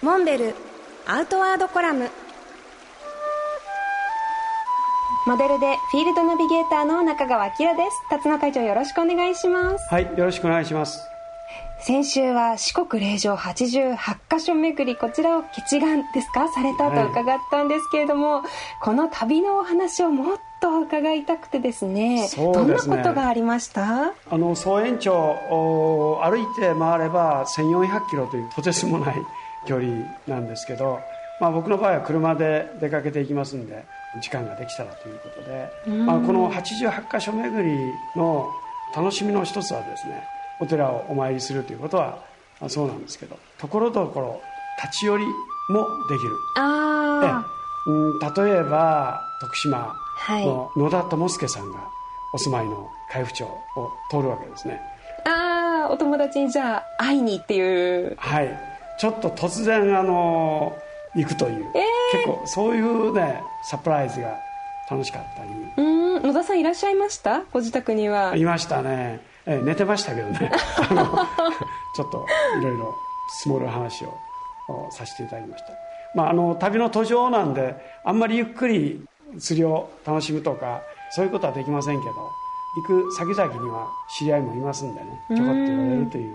モンベルアウトワードコラム。モデルでフィールドナビゲーターの中川明です。辰野会長よろしくお願いします。はいよろしくお願いします。先週は四国霊場88カ所巡りこちらを決願ですか？されたと伺ったんですけれども、はい、この旅のお話をもっと伺いたくてですね、ね、どんなことがありました？あの総延長歩いて回れば1400キロというとてつもない距離なんですけど、まあ、僕の場合は車で出かけていきますんで時間ができたらということで、まあ、この88カ所巡りの楽しみの一つはですねお寺をお参りするということは、まあ、そうなんですけどところどころ立ち寄りもできる。あえ、うん、例えば徳島の野田智介さんがお住まいの海部町を通るわけですね。ああお友達にじゃあ会いにっていう。はいちょっと突然あの行くという、えー、結構そういうねサプライズが楽しかったり。うん野田さんいらっしゃいました？ご自宅には。いましたね、えー、寝てましたけどね。ちょっといろいろ積もる話をさせていただきました、まあ、あの旅の途上なんであんまりゆっくり釣りを楽しむとかそういうことはできませんけど行く先々には知り合いもいますんでねちょこっと言われるという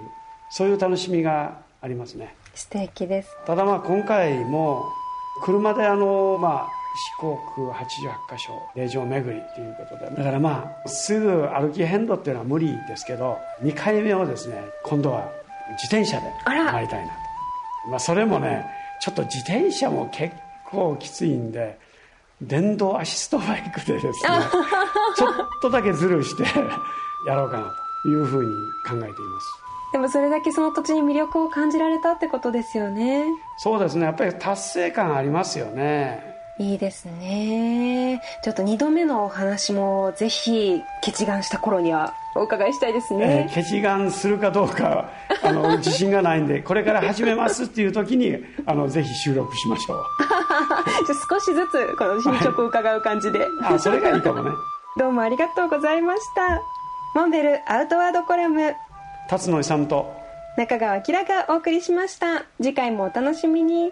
そういう楽しみがありますね素敵です。ただまあ今回も車であのまあ四国88カ所霊場巡りということで。だからまあすぐ歩き遍路っていうのは無理ですけど2回目をですね今度は自転車で参りたいなと。まあそれもねちょっと自転車も結構きついんで電動アシストバイクでですね ちょっとだけズルしてやろうかなというふうに考えていますでもそれだけその土地に魅力を感じられたってことですよね。そうですね。やっぱり達成感ありますよね。いいですね。ちょっと2度目のお話もぜひ決願した頃にはお伺いしたいですね、えー、決願するかどうかあの 自信がないんでこれから始めますっていう時にあのぜひ収録しましょう。じゃ少しずつこの進捗を伺う感じで、はい、あそれがいいかもね。どうもありがとうございました。モンベルアウトワードコラム辰野勇と。中川明がお送りしました。次回もお楽しみに。